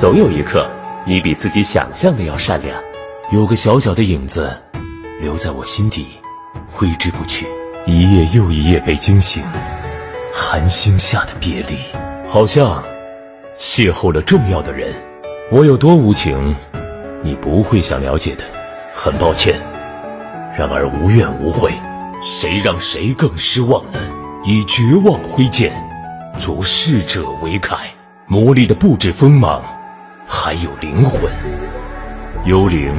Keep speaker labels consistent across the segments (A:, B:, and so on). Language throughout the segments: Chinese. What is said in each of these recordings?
A: 总有一刻，你比自己想象的要善良。
B: 有个小小的影子，留在我心底，挥之不去。一夜又一夜被惊醒，寒星下的别离，好像邂逅了重要的人。我有多无情，你不会想了解的。很抱歉，然而无怨无悔。谁让谁更失望呢？以绝望挥剑，着逝者为铠，磨砺的不止锋芒，还有灵魂。幽灵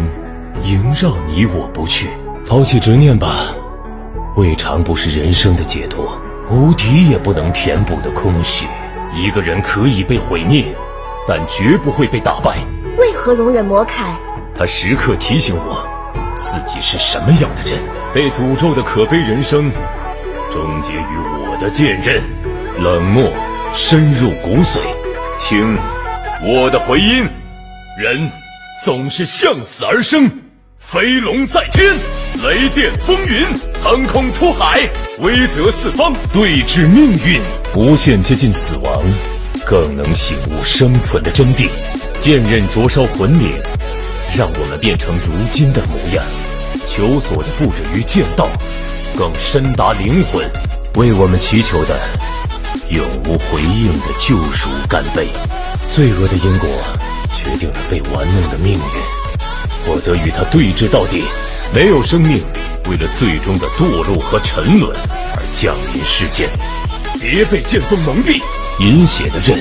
B: 萦绕你我不去，抛弃执念吧，未尝不是人生的解脱。无敌也不能填补的空虚。一个人可以被毁灭，但绝不会被打败。
C: 为何容忍魔铠？
B: 他时刻提醒我，自己是什么样的人。被诅咒的可悲人生，终结于我的剑刃。冷漠深入骨髓。听我的回音，人总是向死而生。飞龙在天，雷电风云，腾空出海，威泽四方，对峙命运。无限接近死亡，更能醒悟生存的真谛。剑刃灼烧魂灵，让我们变成如今的模样。求索的不止于剑道，更深达灵魂。为我们祈求的永无回应的救赎干杯。罪恶的因果决定了被玩弄的命运，我则与他对峙到底。没有生命为了最终的堕落和沉沦而降临世间。别被剑锋蒙蔽，饮血的刃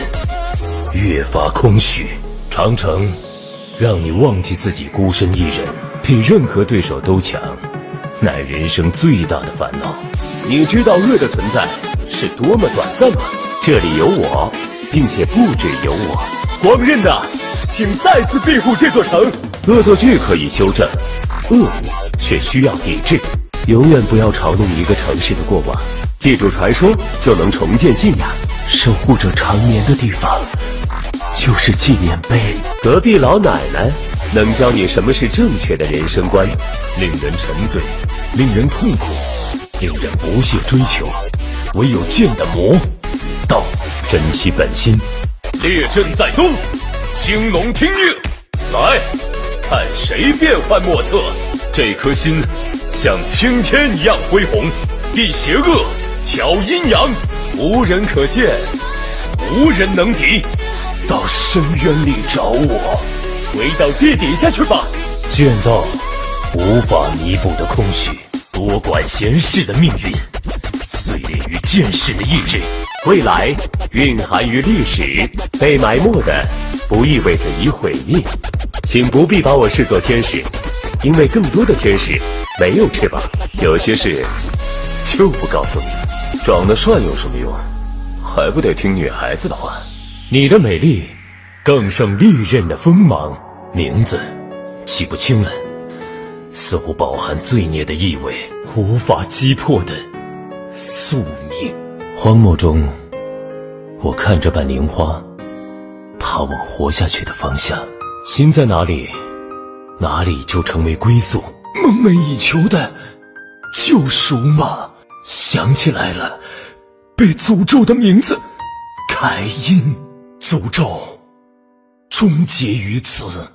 B: 越发空虚。长城让你忘记自己孤身一人。比任何对手都强，乃人生最大的烦恼。
A: 你知道恶的存在是多么短暂吗？这里有我，并且不止有我。光刃呐，请再次庇护这座城。恶作剧可以修正，恶却需要抵制。永远不要嘲弄一个城市的过往，记住传说就能重建信仰。
B: 守护者长眠的地方，就是纪念碑。
A: 隔壁老奶奶。能教你什么是正确的人生观，
B: 令人沉醉，令人痛苦，令人不懈追求。唯有剑的魔道，珍惜本心。列阵在东，青龙听令，来看谁变幻莫测。这颗心像青天一样恢宏，避邪恶，调阴阳，无人可见，无人能敌。到深渊里找我。
A: 回到地底下去吧。
B: 剑道无法弥补的空虚，多管闲事的命运，碎裂于剑士的意志。
A: 未来蕴含于历史，被埋没的不意味着已毁灭。请不必把我视作天使，因为更多的天使没有翅膀。有些事就不告诉你。
B: 长得帅有什么用？还不得听女孩子的话。你的美丽。更胜利刃的锋芒，名字记不清了，似乎饱含罪孽的意味，无法击破的宿命。荒漠中，我看着半凝花，踏往活下去的方向。心在哪里，哪里就成为归宿。梦寐以求的救赎吗？想起来了，被诅咒的名字，凯因，诅咒。终结于此。